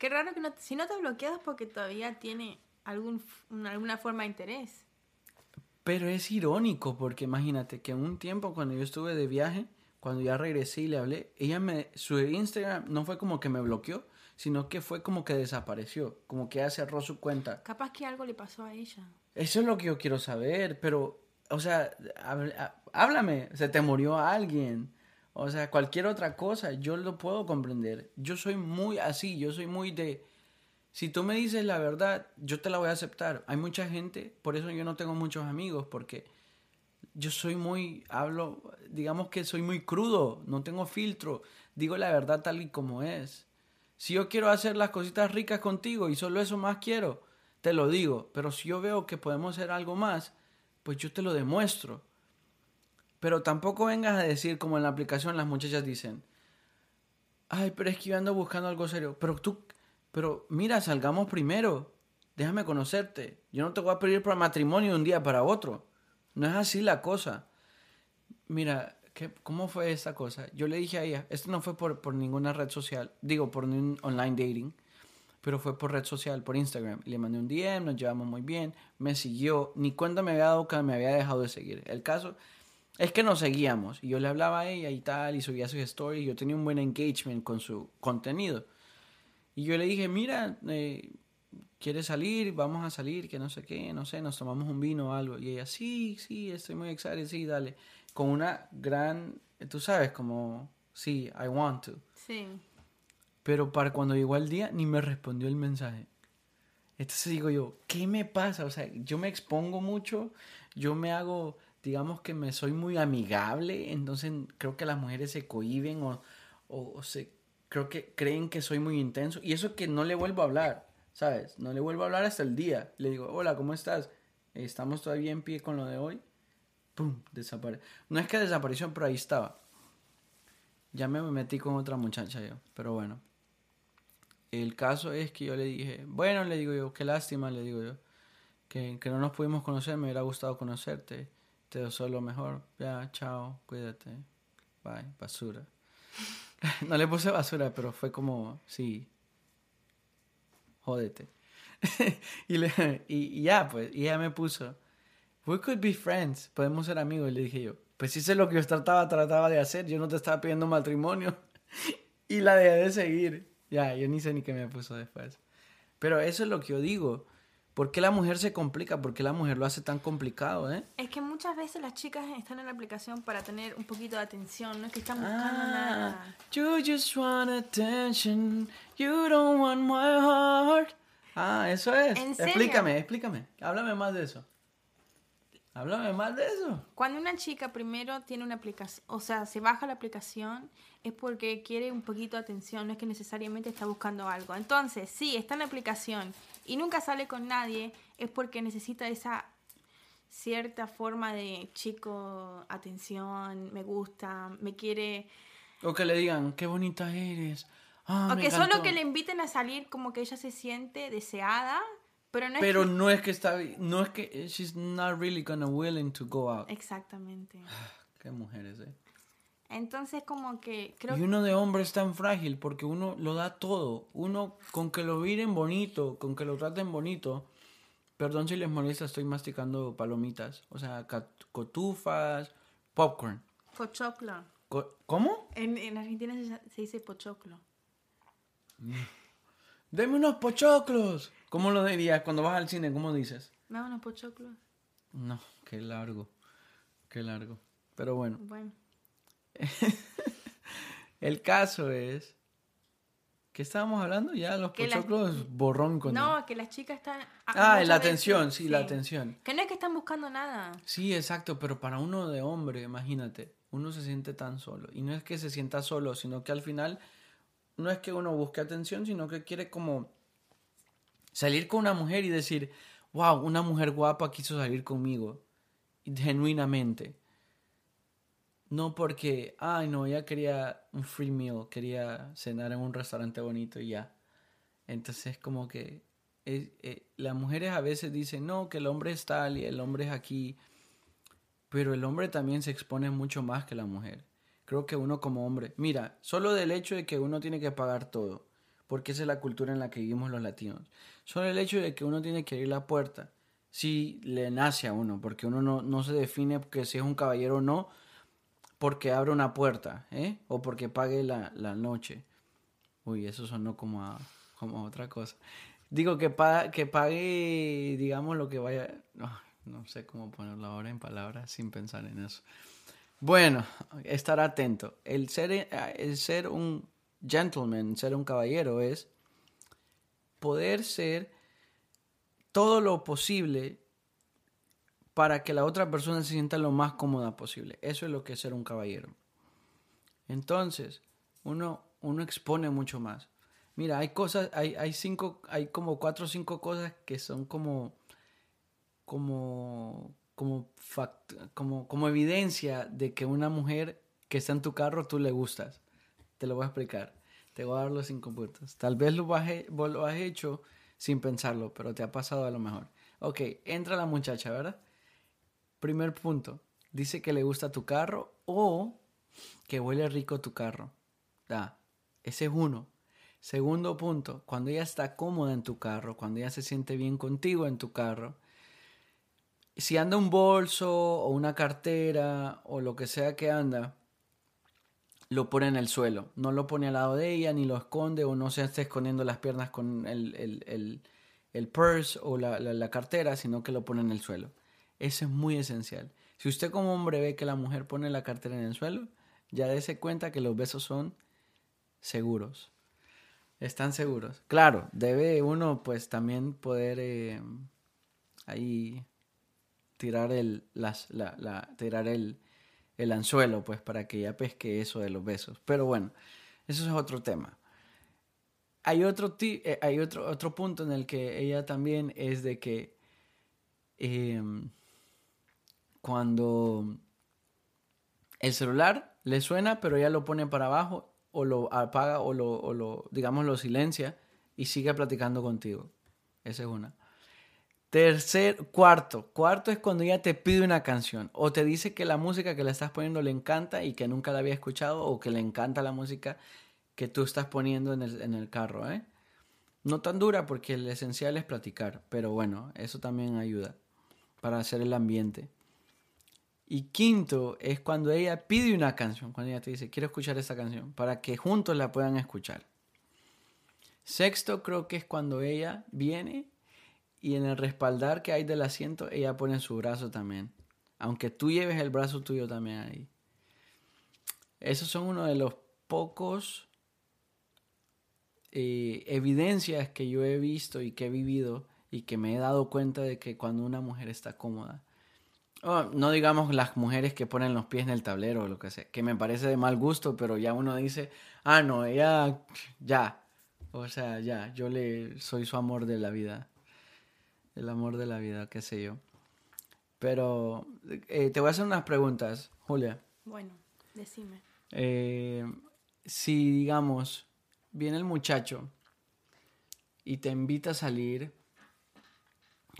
Qué raro que no, si no te bloqueas porque todavía tiene algún, alguna forma de interés. Pero es irónico porque imagínate que un tiempo cuando yo estuve de viaje, cuando ya regresé y le hablé, ella me, su Instagram no fue como que me bloqueó, sino que fue como que desapareció, como que ella cerró su cuenta. Capaz que algo le pasó a ella. Eso es lo que yo quiero saber, pero, o sea, háblame, se te murió alguien, o sea, cualquier otra cosa, yo lo puedo comprender. Yo soy muy así, yo soy muy de, si tú me dices la verdad, yo te la voy a aceptar. Hay mucha gente, por eso yo no tengo muchos amigos, porque yo soy muy, hablo, digamos que soy muy crudo, no tengo filtro, digo la verdad tal y como es. Si yo quiero hacer las cositas ricas contigo y solo eso más quiero, te lo digo. Pero si yo veo que podemos hacer algo más, pues yo te lo demuestro. Pero tampoco vengas a decir como en la aplicación las muchachas dicen, ay, pero es que yo ando buscando algo serio. Pero tú, pero mira, salgamos primero. Déjame conocerte. Yo no te voy a pedir para matrimonio de un día para otro. No es así la cosa. Mira, ¿qué, ¿cómo fue esta cosa? Yo le dije a ella, esto no fue por, por ninguna red social, digo, por un online dating, pero fue por red social, por Instagram. Le mandé un DM, nos llevamos muy bien, me siguió, ni cuenta me había dado que me había dejado de seguir. El caso es que nos seguíamos y yo le hablaba a ella y tal, y subía sus stories, y yo tenía un buen engagement con su contenido. Y yo le dije, mira, eh, ¿quieres salir? Vamos a salir, que no sé qué, no sé, nos tomamos un vino o algo. Y ella, sí, sí, estoy muy excited, sí, dale. Con una gran, tú sabes, como, sí, I want to. Sí. Pero para cuando llegó el día, ni me respondió el mensaje. Entonces digo yo, ¿qué me pasa? O sea, yo me expongo mucho, yo me hago, digamos que me soy muy amigable, entonces creo que las mujeres se cohiben o, o, se, creo que creen que soy muy intenso. Y eso que no le vuelvo a hablar, ¿sabes? No le vuelvo a hablar hasta el día. Le digo, hola, ¿cómo estás? ¿Estamos todavía en pie con lo de hoy? ¡Pum! Desapareció. No es que desapareció, pero ahí estaba. Ya me metí con otra muchacha yo, pero bueno. El caso es que yo le dije, bueno, le digo yo, qué lástima, le digo yo, que, que no nos pudimos conocer, me hubiera gustado conocerte, te deseo lo mejor, ya, chao, cuídate, bye, basura. *laughs* no le puse basura, pero fue como, sí, jódete. *laughs* y, le, y, ya, pues, y ella me puso, we could be friends, podemos ser amigos, y le dije yo, pues es lo que yo trataba, trataba de hacer, yo no te estaba pidiendo matrimonio. *laughs* y la dejé de seguir. Ya, yo ni sé ni qué me puso después. Pero eso es lo que yo digo. ¿Por qué la mujer se complica? ¿Por qué la mujer lo hace tan complicado, eh? Es que muchas veces las chicas están en la aplicación para tener un poquito de atención, no es que están buscando nada. Ah, you just want attention, you don't want my heart. Ah, eso es. ¿En serio? Explícame, explícame. Háblame más de eso. Háblame más de eso. Cuando una chica primero tiene una aplicación, o sea, se baja la aplicación, es porque quiere un poquito de atención, no es que necesariamente está buscando algo. Entonces, si está en la aplicación y nunca sale con nadie, es porque necesita esa cierta forma de chico, atención, me gusta, me quiere... O que le digan, qué bonita eres. Ah, o me que solo encantó". que le inviten a salir como que ella se siente deseada, pero no es que- no es que está, no es que she's not really gonna willing to go out. Exactamente. Qué mujeres, eh. Entonces como que creo Y uno de hombre es tan frágil porque uno lo da todo. Uno con que lo miren bonito, con que lo traten bonito. Perdón si les molesta, estoy masticando palomitas. O sea, cotufas, popcorn. pochoclo. Co- ¿Cómo? En, en Argentina se, se dice pochoclo. Deme unos pochoclos. ¿Cómo lo dirías cuando vas al cine? ¿Cómo dices? ¿Me unos pochoclos? No, qué largo. Qué largo. Pero bueno, Bueno. *laughs* el caso es... ¿Qué estábamos hablando? Ya los Que pochoclos borrón con... No, que las chicas están... Ah, la atención, sí, la atención. Que no es que están buscando nada. Sí, exacto, pero para uno de hombre, imagínate, uno se siente tan solo. Y no es que se sienta solo, sino que al final no es que uno busque atención, sino que quiere como salir con una mujer y decir, wow, una mujer guapa quiso salir conmigo, genuinamente. No porque, ay, no, ella quería un free meal, quería cenar en un restaurante bonito y ya. Entonces, como que eh, las mujeres a veces dicen, no, que el hombre es tal y el hombre es aquí. Pero el hombre también se expone mucho más que la mujer. Creo que uno como hombre, mira, solo del hecho de que uno tiene que pagar todo, porque esa es la cultura en la que vivimos los latinos. Solo el hecho de que uno tiene que abrir la puerta, si le nace a uno, porque uno no, no se define que si es un caballero o no, porque abre una puerta, ¿eh? O porque pague la, la noche. Uy, eso sonó como a, como a otra cosa. Digo que, pa- que pague, digamos, lo que vaya... No, no sé cómo ponerlo ahora en palabras sin pensar en eso. Bueno, estar atento. El ser, el ser un gentleman, ser un caballero es poder ser todo lo posible para que la otra persona se sienta lo más cómoda posible. Eso es lo que es ser un caballero. Entonces, uno, uno expone mucho más. Mira, hay cosas, hay, hay cinco, hay como cuatro o cinco cosas que son como, como, como, fact- como, como evidencia de que una mujer que está en tu carro tú le gustas. Te lo voy a explicar. Te voy a dar los cinco puntos. Tal vez lo has, lo has hecho sin pensarlo, pero te ha pasado a lo mejor. Ok, entra la muchacha, ¿verdad? Primer punto. Dice que le gusta tu carro o que huele rico tu carro. Da, ese es uno. Segundo punto, cuando ella está cómoda en tu carro, cuando ella se siente bien contigo en tu carro, si anda un bolso o una cartera o lo que sea que anda, lo pone en el suelo. No lo pone al lado de ella, ni lo esconde o no se esté escondiendo las piernas con el, el, el, purse o la, la cartera, sino que lo pone en el suelo. Eso es muy esencial. Si usted como hombre ve que la mujer pone la cartera en el suelo, ya dése cuenta que los besos son seguros. Están seguros. Claro, debe uno pues también poder eh, ahí tirar el, la, tirar el, el anzuelo pues para que ya pesque eso de los besos. Pero bueno, eso es otro tema. Hay otro, ti- eh, hay otro, otro punto en el que ella también es de que em, cuando el celular le suena, pero ella lo pone para abajo o lo apaga o lo, o lo digamos, lo silencia y sigue platicando contigo. Esa es una. Tercer, cuarto. Cuarto es cuando ella te pide una canción o te dice que la música que le estás poniendo le encanta y que nunca la había escuchado o que le encanta la música que tú estás poniendo en el, en el carro, ¿eh? No tan dura porque el esencial es platicar, pero bueno, eso también ayuda para hacer el ambiente. Y quinto es cuando ella pide una canción, cuando ella te dice, quiero escuchar esta canción, para que juntos la puedan escuchar. Sexto creo que es cuando ella viene y en el respaldar que hay del asiento, ella pone su brazo también. Aunque tú lleves el brazo tuyo también ahí. Esos son uno de los pocos eh, evidencias que yo he visto y que he vivido y que me he dado cuenta de que cuando una mujer está cómoda, oh, no digamos las mujeres que ponen los pies en el tablero o lo que sea, que me parece de mal gusto, pero ya uno dice, ah, no, ella ya, o sea, ya, yo le soy su amor de la vida, el amor de la vida, qué sé yo. Pero eh, te voy a hacer unas preguntas, Julia. Bueno, decime. Eh, si, digamos, viene el muchacho y te invita a salir,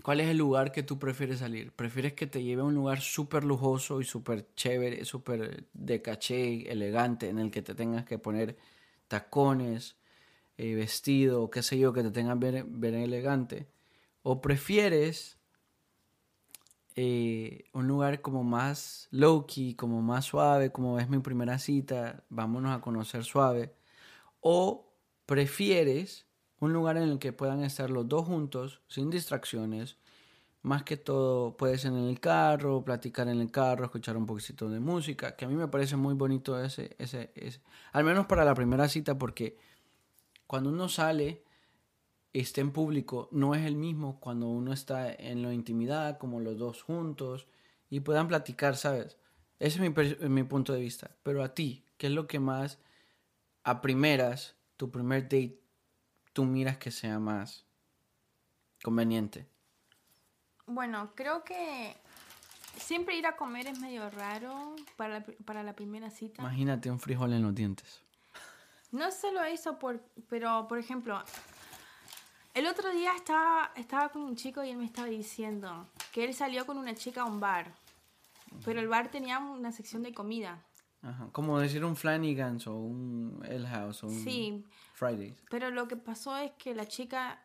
¿cuál es el lugar que tú prefieres salir? ¿Prefieres que te lleve a un lugar súper lujoso y súper chévere, súper de caché, elegante, en el que te tengas que poner tacones, eh, vestido, qué sé yo, que te tengas bien, elegante? ¿O prefieres eh, un lugar como más low key, como más suave, como es mi primera cita, vámonos a conocer suave? ¿O prefieres un lugar en el que puedan estar los dos juntos, sin distracciones? Más que todo, puede ser en el carro, platicar en el carro, escuchar un poquito de música, que a mí me parece muy bonito ese, ese, ese, al menos para la primera cita, porque cuando uno sale, esté en público, no es el mismo cuando uno está en la intimidad, como los dos juntos, y puedan platicar, ¿sabes? Ese es mi, mi punto de vista. Pero a ti, ¿qué es lo que más a primeras, tu primer date, tú miras que sea más conveniente? Bueno, creo que siempre ir a comer es medio raro para la, para la primera cita. Imagínate un frijol en los dientes. No solo eso, por, pero por ejemplo, el otro día estaba, estaba con un chico y él me estaba diciendo que él salió con una chica a un bar, pero el bar tenía una sección de comida. Ajá. Como decir un Flanagan's o un El House o un Sí, Fridays. pero lo que pasó es que la chica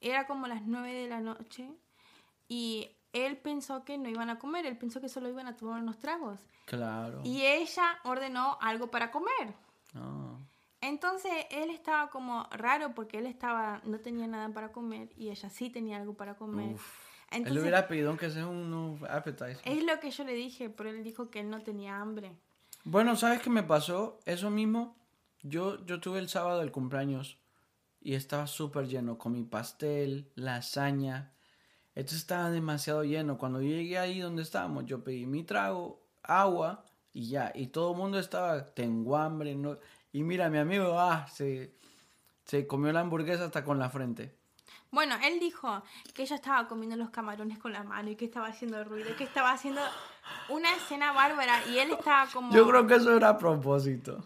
era como las 9 de la noche y él pensó que no iban a comer, él pensó que solo iban a tomar unos tragos. Claro. Y ella ordenó algo para comer. Ah. Entonces él estaba como raro porque él estaba no tenía nada para comer y ella sí tenía algo para comer. Uf. Entonces Él le hubiera pedido aunque sea un appetizer. es lo que yo le dije, pero él dijo que él no tenía hambre. Bueno, ¿sabes qué me pasó? Eso mismo. Yo, yo tuve el sábado el cumpleaños y estaba súper lleno con mi pastel, lasaña. Esto estaba demasiado lleno. Cuando yo llegué ahí donde estábamos, yo pedí mi trago, agua y ya. Y todo el mundo estaba, tengo hambre. No... Y mira, mi amigo, ah, se, se comió la hamburguesa hasta con la frente. Bueno, él dijo que ella estaba comiendo los camarones con la mano y que estaba haciendo ruido, que estaba haciendo una escena bárbara y él estaba como Yo creo que eso era a propósito.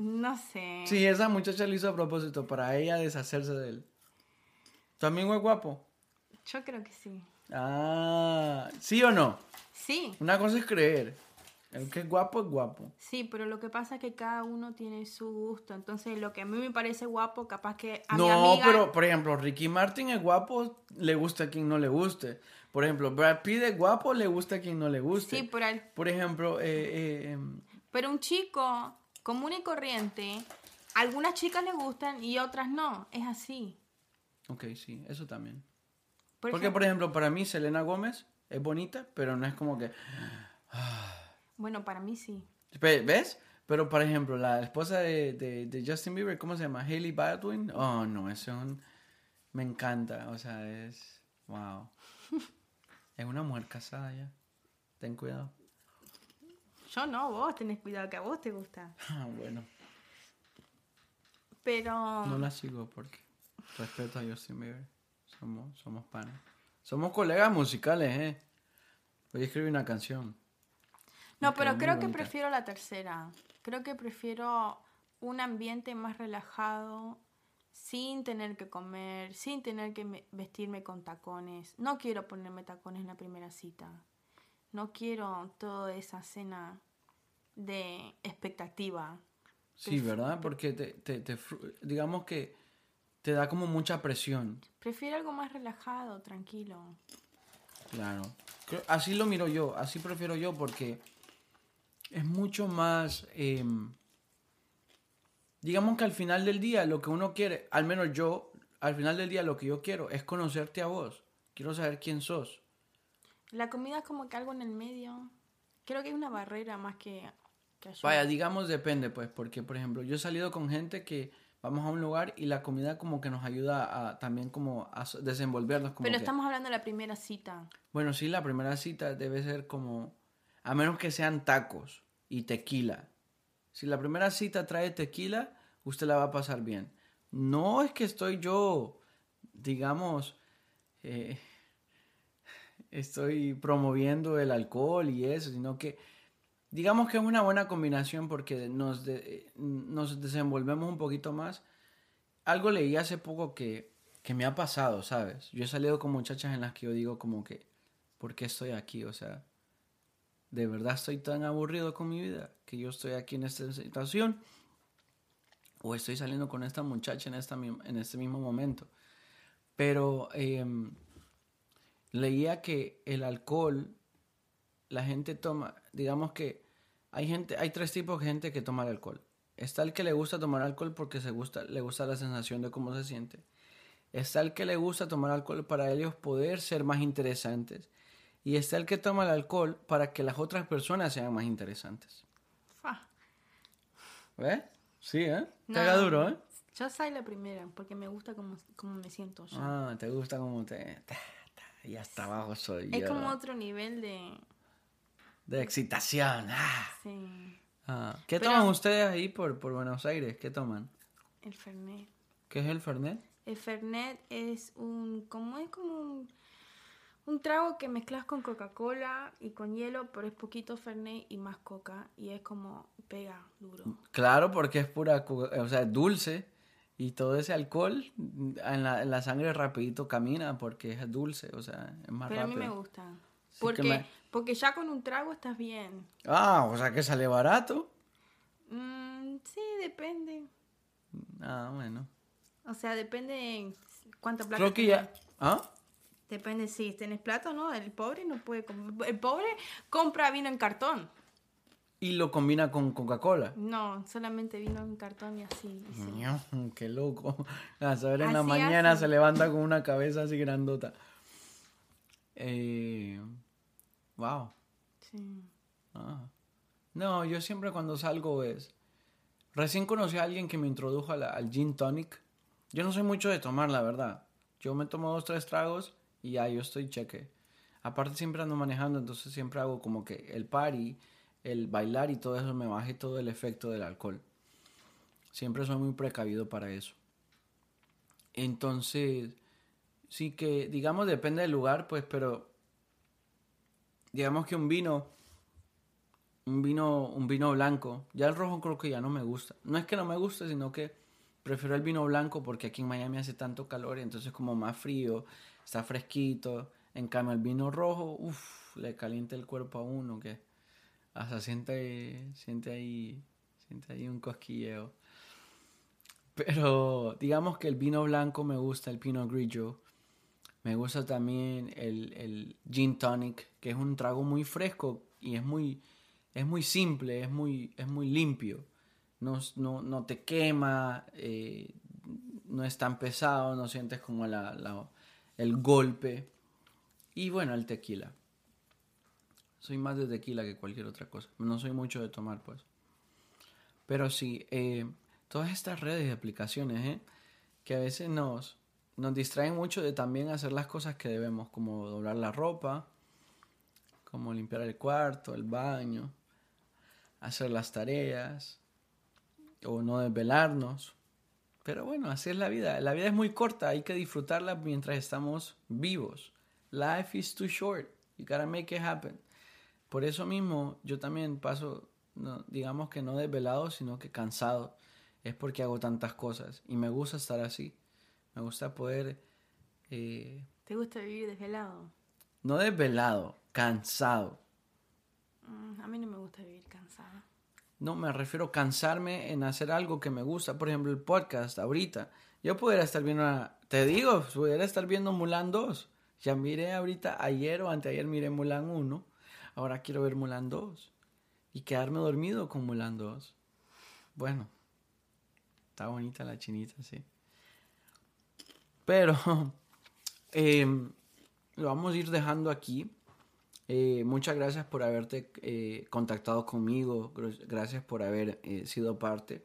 No sé. Sí, esa muchacha lo hizo a propósito para ella deshacerse de él. ¿Tu amigo es guapo? Yo creo que sí. Ah, ¿sí o no? Sí. Una cosa es creer. El que es guapo es guapo. Sí, pero lo que pasa es que cada uno tiene su gusto. Entonces, lo que a mí me parece guapo, capaz que a mi No, amiga... pero por ejemplo, Ricky Martin es guapo, le gusta a quien no le guste. Por ejemplo, Brad Pitt es guapo, le gusta a quien no le guste. Sí, pero, el- Por ejemplo, eh, eh, em, pero un chico común y corriente, algunas chicas le gustan y otras no. Es así. ok, sí, eso también. Por Porque, ejemplo- por ejemplo, para mí Selena Gómez es bonita, pero no es como que... Bueno, para mí sí. Ve- ¿Ves? Pero, por ejemplo, la esposa de, de, de Justin Bieber, ¿cómo se llama? Hailey Baldwin. Oh, no, es un- me encanta. O sea, es... Wow. *laughs* es una mujer casada ya. Ten cuidado. Yo no, vos tenés cuidado que a vos te gusta. *laughs* Ah, bueno. Pero... No la sigo porque respeto a Justin Bieber. Somos, somos panes. Somos colegas musicales, ¿eh? Hoy escribí una canción. No, Me pero creo que bonita. prefiero la tercera. Creo que prefiero un ambiente más relajado, sin tener que comer, sin tener que me- vestirme con tacones. No quiero ponerme tacones en la primera cita. No quiero toda esa cena de expectativa. Sí, ¿verdad? Porque te, te, digamos que te da como mucha presión. Prefiero algo más relajado, tranquilo. Claro. Así lo miro yo, así prefiero yo porque es mucho más... em, digamos que al final del día lo que uno quiere, al menos yo, al final del día lo que yo quiero es conocerte a vos. Quiero saber quién sos. La comida es como que algo en el medio. Creo que es una barrera más que, que ayuda. Vaya, digamos depende, pues, porque, por ejemplo, yo he salido con gente que vamos a un lugar y la comida como que nos ayuda a también como a desenvolvernos. Como Pero que- estamos hablando de la primera cita. Bueno, sí, la primera cita debe ser como, a menos que sean tacos y tequila. Si la primera cita trae tequila, usted la va a pasar bien. No es que estoy yo, digamos, eh, estoy promoviendo el alcohol y eso, sino que digamos que es una buena combinación porque nos, de- nos desenvolvemos un poquito más. Algo leí hace poco que, que me ha pasado, ¿sabes? Yo he salido con muchachas en las que yo digo como que, ¿por qué estoy aquí? O sea, de verdad estoy tan aburrido con mi vida que yo estoy aquí en esta situación o estoy saliendo con esta muchacha en, esta, en este mismo momento. Pero em, leía que el alcohol, la gente toma, digamos que hay gente, hay tres tipos de gente que toma el alcohol. Está el que le gusta tomar alcohol porque se gusta, le gusta la sensación de cómo se siente. Está el que le gusta tomar alcohol para ellos poder ser más interesantes. Y está el que toma el alcohol para que las otras personas sean más interesantes. Fa. ¿Ves? Sí, ¿eh? No, haga duro, ¿eh? Yo soy la primera porque me gusta como, como me siento yo. Ah, te gusta como te... Y hasta abajo soy es yo. como otro nivel de... De excitación. Ah. Sí, Ah. ¿Qué Pero- toman ustedes ahí por, por Buenos Aires? ¿Qué toman? el Fernet. ¿Qué es el Fernet? El Fernet es un... como es como un... Un trago que mezclas con Coca-Cola y con hielo, pero es poquito Fernet y más Coca. Y es como pega duro. Claro, porque es pura, o sea, es dulce y todo ese alcohol en la, en la sangre rapidito camina porque es dulce, o sea, es más Pero a mí rápido. me gusta. Porque, me- porque ya con un trago estás bien. Ah, o sea que sale barato. Mm, sí, depende. Ah, bueno. O sea, depende cuánta plata Creo que tenés. ya... ¿Ah? Depende si tenés plata o no. El pobre no puede comprar. El pobre compra vino en cartón. Y lo combina con Coca-Cola. No, solamente vino en cartón y así. y sí. Ño, Qué loco. *laughs* A saber, en la mañana se levanta con una cabeza así grandota. Eh, wow. Sí. Ah. No, yo siempre cuando salgo es... Recién conocí a alguien que me introdujo la- al gin tonic. Yo no soy mucho de tomar, la verdad. Yo me tomo dos, tres tragos y ya yo estoy cheque. Aparte siempre ando manejando, entonces siempre hago como que el party, el bailar y todo eso me baje todo el efecto del alcohol. Siempre soy muy precavido para eso. Entonces, sí que, digamos, depende del lugar, pues, pero digamos que un vino, un vino, un vino blanco, ya el rojo creo que ya no me gusta. No es que no me guste, sino que prefiero el vino blanco porque aquí en Miami hace tanto calor y entonces como más frío, está fresquito. En cambio el vino rojo, uff, le calienta el cuerpo a uno que hasta siente, siente ahí, siente ahí un cosquilleo. Pero digamos que el vino blanco me gusta, el Pinot Grigio. Me gusta también el, el gin tonic, que es un trago muy fresco y es muy, es muy simple, es muy, es muy limpio. No, no, no te quema, eh, no es tan pesado, no sientes como la, la- el golpe. Y bueno, el tequila. Soy más de tequila que cualquier otra cosa. No soy mucho de tomar, pues. Pero sí, eh, todas estas redes y aplicaciones, ¿eh? que a veces nos, nos distraen mucho de también hacer las cosas que debemos, como doblar la ropa, como limpiar el cuarto, el baño, hacer las tareas, o no desvelarnos. Pero bueno, así es la vida. La vida es muy corta, hay que disfrutarla mientras estamos vivos. Life is too short. You gotta make it happen. Por eso mismo yo también paso, no, digamos que no desvelado, sino que cansado. Es porque hago tantas cosas y me gusta estar así. Me gusta poder, eh, ¿Te gusta vivir desvelado? no desvelado, cansado. Mm, a mí no me gusta vivir cansada. No, me refiero a cansarme en hacer algo que me gusta. Por ejemplo, el podcast ahorita. Yo pudiera estar viendo, una- te digo, pudiera estar viendo Mulan 2. Ya miré ahorita, ayer o anteayer miré Mulan 1. Ahora quiero ver Mulan 2. Y quedarme dormido con Mulan 2. Bueno, está bonita la chinita, sí. Pero, *laughs* em, lo vamos a ir dejando aquí. Eh, muchas gracias por haberte eh, contactado conmigo. Gracias por haber eh, sido parte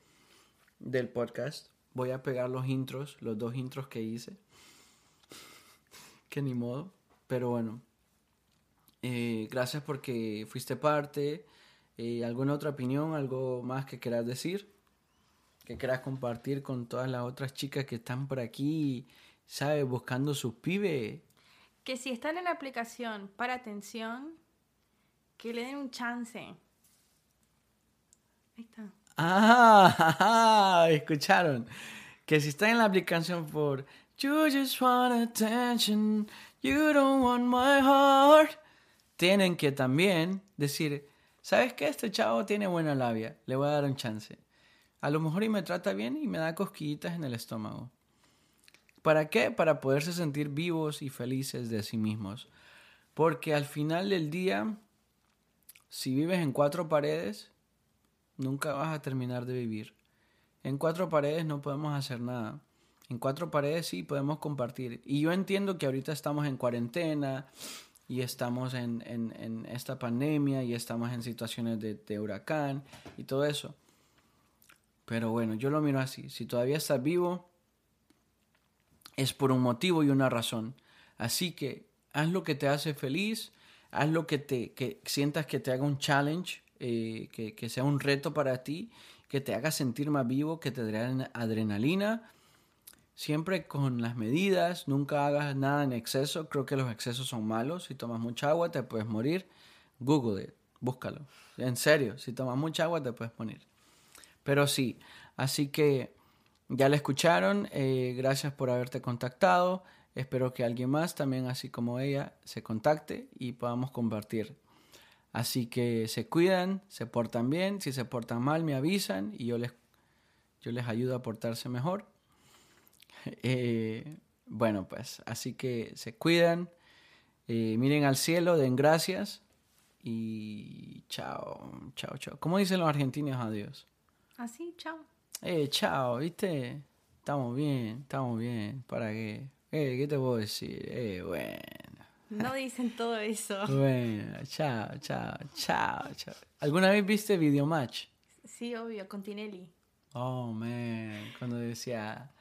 del podcast. Voy a pegar los intros, los dos intros que hice. *laughs* que ni modo. Pero bueno. Gracias porque fuiste parte. ¿Alguna otra opinión? ¿Algo más que quieras decir? Que quieras compartir con todas las otras chicas que están por aquí, ¿sabes? Buscando sus pibes que si están en la aplicación para atención, que le den un chance. Ahí está. Ah, *laughs* escucharon. Que si están en la aplicación por You just want attention, you don't want my heart, tienen que también decir, ¿sabes qué? Este chavo tiene buena labia, le voy a dar un chance. A lo mejor y me trata bien y me da cosquillitas en el estómago. ¿Para qué? Para poderse sentir vivos y felices de sí mismos. Porque al final del día, si vives en cuatro paredes, nunca vas a terminar de vivir. En cuatro paredes no podemos hacer nada. En cuatro paredes sí podemos compartir. Y yo entiendo que ahorita estamos en cuarentena y estamos en, esta pandemia y estamos en situaciones de, huracán y todo eso. Pero bueno, yo lo miro así. Si todavía estás vivo, es por un motivo y una razón. Así que haz lo que te hace feliz, haz lo que te que sientas que te haga un challenge, eh, que, sea un reto para ti, que te haga sentir más vivo, que te dé adrenalina. Siempre con las medidas, nunca hagas nada en exceso. Creo que los excesos son malos. Si tomas mucha agua te puedes morir. Google it, búscalo. En serio, si tomas mucha agua te puedes morir. Pero sí, así que ya la escucharon, eh, gracias por haberte contactado. Espero que alguien más, también así como ella, se contacte y podamos compartir. Así que se cuidan, se portan bien. Si se portan mal, me avisan y yo les, yo les ayudo a portarse mejor. *laughs* Eh, bueno, pues así que se cuidan. Eh, miren al cielo, den gracias. Y chao, chao, chao. ¿Cómo dicen los argentinos adiós? Así, chao. Eh, chao, ¿viste? Estamos bien, estamos bien. ¿Para qué? Eh, ¿qué te puedo decir? Eh, bueno. No *laughs* dicen todo eso. Bueno, chao, chao, chao, chao. ¿Alguna vez viste Videomatch? Sí, obvio, con Tinelli. Oh, man, cuando decía...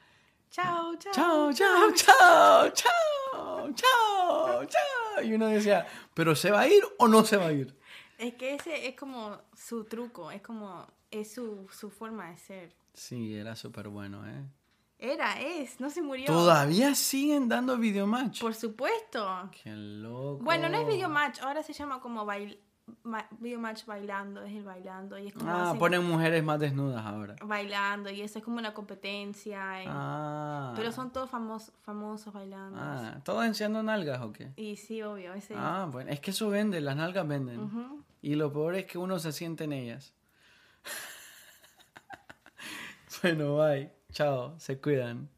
Chao, chao. Chao, chao, *laughs* chao, chao, chao, chao. Y uno decía, ¿pero se va a ir o no se va a ir? Es que ese es como su truco, es como, es su, su forma de ser. Sí, era súper bueno, ¿eh? Era, es, no se murió. ¿Todavía siguen dando videomatch? Por supuesto. Qué loco. Bueno, no es videomatch, ahora se llama como bail videomatch bailando, es el bailando. Y es como ah, ponen mujeres más desnudas ahora. Bailando, y eso es como una competencia. Ah. Pero son todos famosos, famosos bailando. Ah, ¿todos enseñando nalgas o qué? Y sí, obvio. Ese ah, bueno, es que eso vende, las nalgas venden. Y lo peor es que uno se siente en ellas. *laughs* Bueno, bye. Chao. Se cuidan.